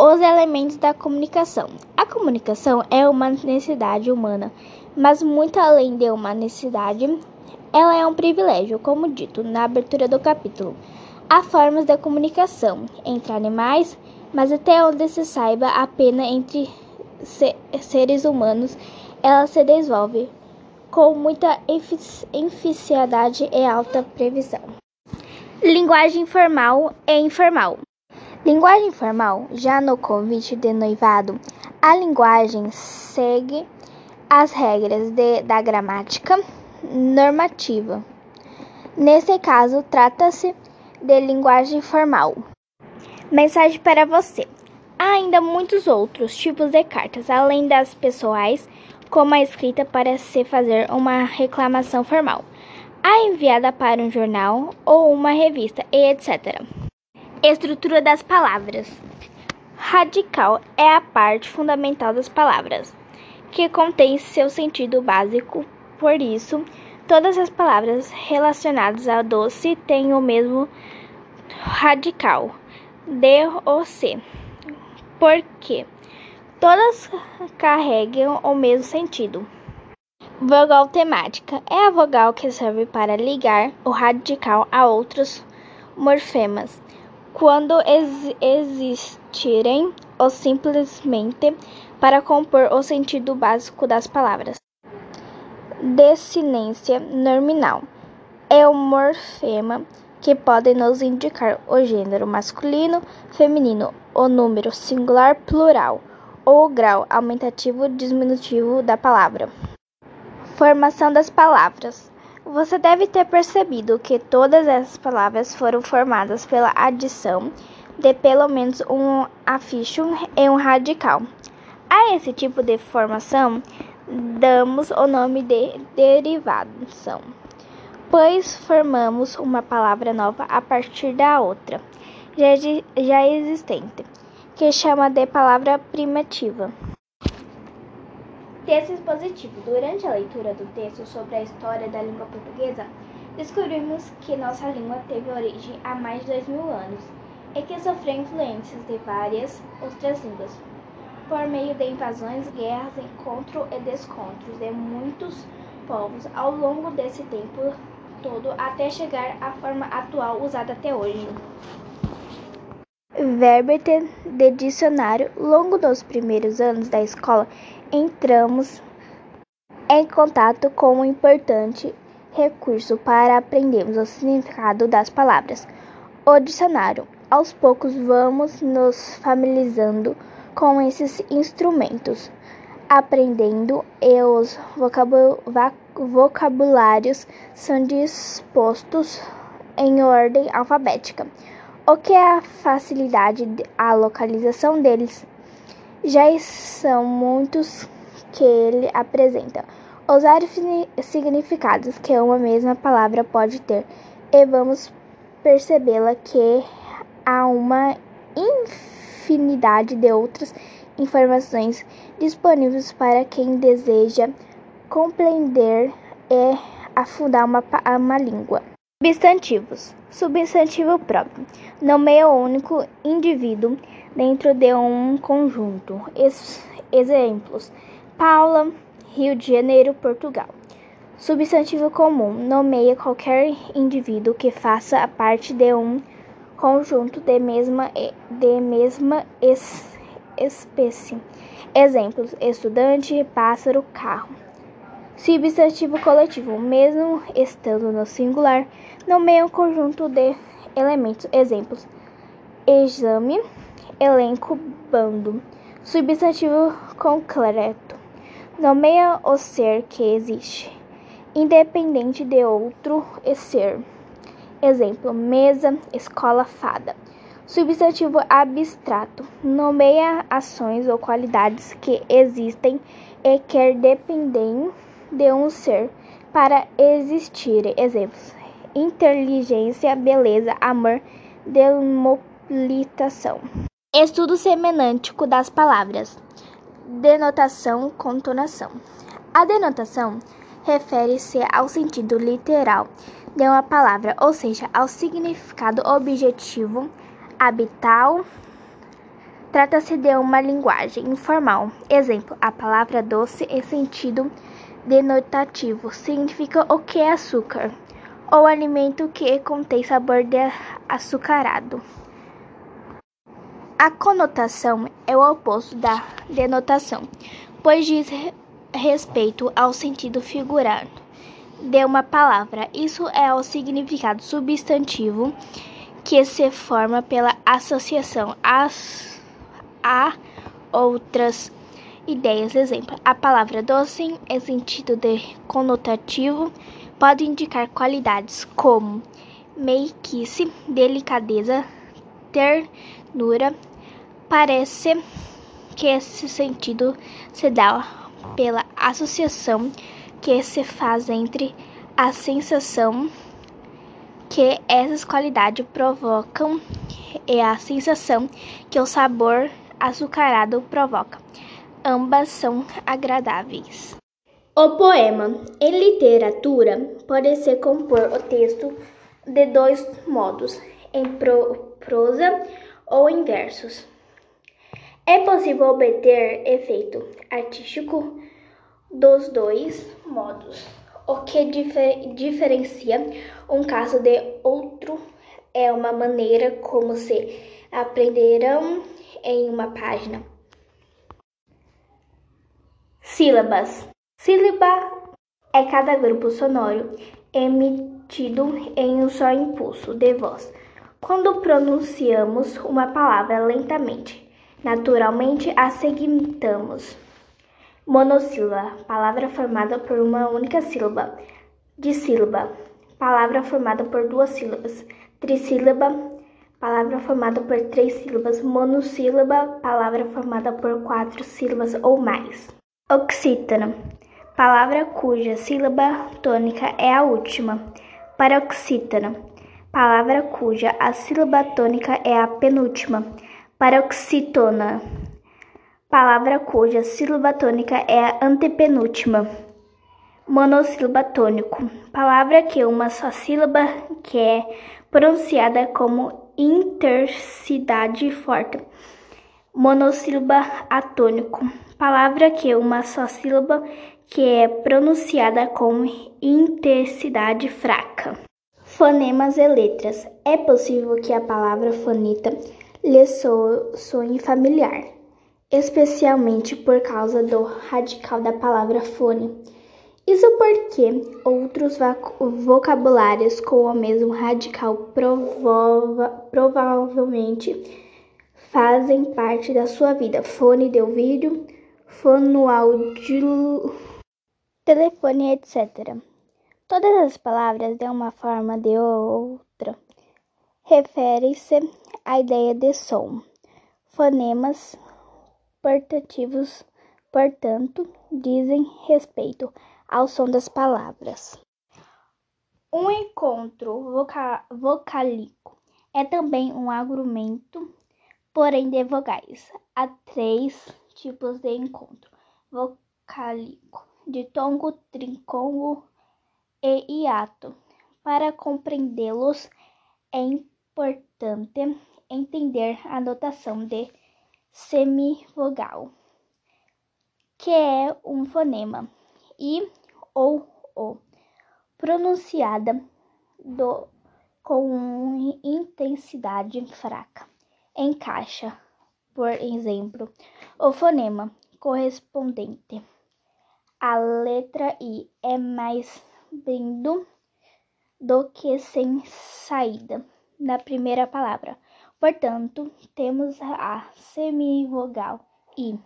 Os elementos da comunicação. A comunicação é uma necessidade humana, mas muito além de uma necessidade, ela é um privilégio, como dito na abertura do capítulo. Há formas de comunicação entre animais, mas até onde se saiba, apenas entre seres humanos ela se desenvolve com muita eficiência e alta previsão. Linguagem formal e informal. Linguagem formal, já no convite de noivado, a linguagem segue as regras de, da gramática normativa. Nesse caso, trata-se de linguagem formal. Mensagem para você. Há ainda muitos outros tipos de cartas, além das pessoais, como a escrita para se fazer uma reclamação formal, a enviada para um jornal ou uma revista, etc. Estrutura das palavras. Radical é a parte fundamental das palavras, que contém seu sentido básico. Por isso, todas as palavras relacionadas ao doce têm o mesmo radical, D ou C. Porque todas carregam o mesmo sentido. Vogal temática é a vogal que serve para ligar o radical a outros morfemas quando ex existirem ou simplesmente para compor o sentido básico das palavras. Desinência nominal é o morfema que pode nos indicar o gênero masculino, feminino, o número singular, plural ou o grau aumentativo diminutivo da palavra. Formação das palavras. Você deve ter percebido que todas essas palavras foram formadas pela adição de pelo menos um afixo e um radical. A esse tipo de formação damos o nome de derivação, pois formamos uma palavra nova a partir da outra já, existente, que chama de palavra primitiva. Texto expositivo. Durante a leitura do texto sobre a história da língua portuguesa, descobrimos que nossa língua teve origem há mais de dois mil anos e que sofreu influências de várias outras línguas, por meio de invasões, guerras, encontros e descontros de muitos povos ao longo desse tempo todo até chegar à forma atual usada até hoje. Verbete de dicionário. Longo dos primeiros anos da escola, entramos em contato com um importante recurso para aprendermos o significado das palavras, o dicionário. Aos poucos vamos nos familiarizando com esses instrumentos, aprendendo e os vocabulários são dispostos em ordem alfabética, o que é a facilidade a localização deles já são muitos que ele apresenta. Os vários significados que uma mesma palavra pode ter, e vamos percebê-la que há uma infinidade de outras informações disponíveis para quem deseja compreender e afundar uma, uma língua. Substantivos. Substantivo próprio. Nomeia o único indivíduo dentro de um conjunto. Ex exemplos: Paula, Rio de Janeiro, Portugal. Substantivo comum nomeia qualquer indivíduo que faça parte de um conjunto de mesma, de mesma es, espécie. Exemplos: estudante, pássaro, carro. Substantivo coletivo, mesmo estando no singular, nomeia um conjunto de elementos. Exemplos: exame, elenco, bando. Substantivo concreto. Nomeia o ser que existe, independente de outro ser. Exemplo: mesa, escola, fada. Substantivo abstrato. Nomeia ações ou qualidades que existem e que dependem de um ser para existir. Exemplos: inteligência, beleza, amor, demolitação. Estudo semântico das palavras. Denotação, contonação. A denotação refere-se ao sentido literal de uma palavra, ou seja, ao significado objetivo, habital, Trata-se de uma linguagem informal. Exemplo: a palavra doce em sentido denotativo significa o que é açúcar, ou alimento que contém sabor de açucarado. A conotação é o oposto da denotação, pois diz respeito ao sentido figurado de uma palavra. Isso é o significado substantivo que se forma pela associação às, a outras ideias. Exemplo: a palavra doce, em sentido de conotativo, pode indicar qualidades como meiguice, delicadeza, ternura. Parece que esse sentido se dá pela associação que se faz entre a sensação que essas qualidades provocam e a sensação que o sabor açucarado provoca. Ambas são agradáveis. O poema em literatura pode se compor o texto de dois modos, em prosa ou em versos. É possível obter efeito artístico dos dois modos. O que difer diferencia um caso de outro é uma maneira como se aprenderam em uma página. Sílabas. Sílaba é cada grupo sonoro emitido em um só impulso de voz. Quando pronunciamos uma palavra lentamente, naturalmente a seguintamos. Monossílaba, palavra formada por uma única sílaba. Dissílaba, palavra formada por duas sílabas. Trissílaba, palavra formada por três sílabas. Monossílaba, palavra formada por quatro sílabas ou mais. Oxítona, palavra cuja sílaba tônica é a última. Paroxítona, palavra cuja a sílaba tônica é a penúltima. Paroxítona palavra cuja sílaba tônica é a antepenúltima. Monossílaba tônico, palavra que uma só sílaba que é pronunciada como intercidade forte. Monossílaba atônico, palavra que uma só sílaba que é pronunciada com intensidade fraca. Fonemas e letras. É possível que a palavra foneta lhe soe familiar especialmente por causa do radical da palavra fone. Isso porque outros vocabulários com o mesmo radical prova provavelmente fazem parte da sua vida. Fone de ouvido, fonoaudiólogo, telefone, etc. Todas as palavras, de uma forma ou de outra, referem-se à ideia de som. Fonemas portativos, portanto, dizem respeito ao som das palavras. Um encontro voca vocálico é também um agrupamento, porém de vogais. Há três tipos de encontro vocálico: ditongo, tricongo e hiato. Para compreendê-los, é importante entender a notação de semivogal, que é um fonema, e ou o, pronunciada do, com intensidade fraca. Encaixa, por exemplo, o fonema correspondente. A letra I é mais brindo do que sem saída na primeira palavra. Portanto, temos a semivogal i.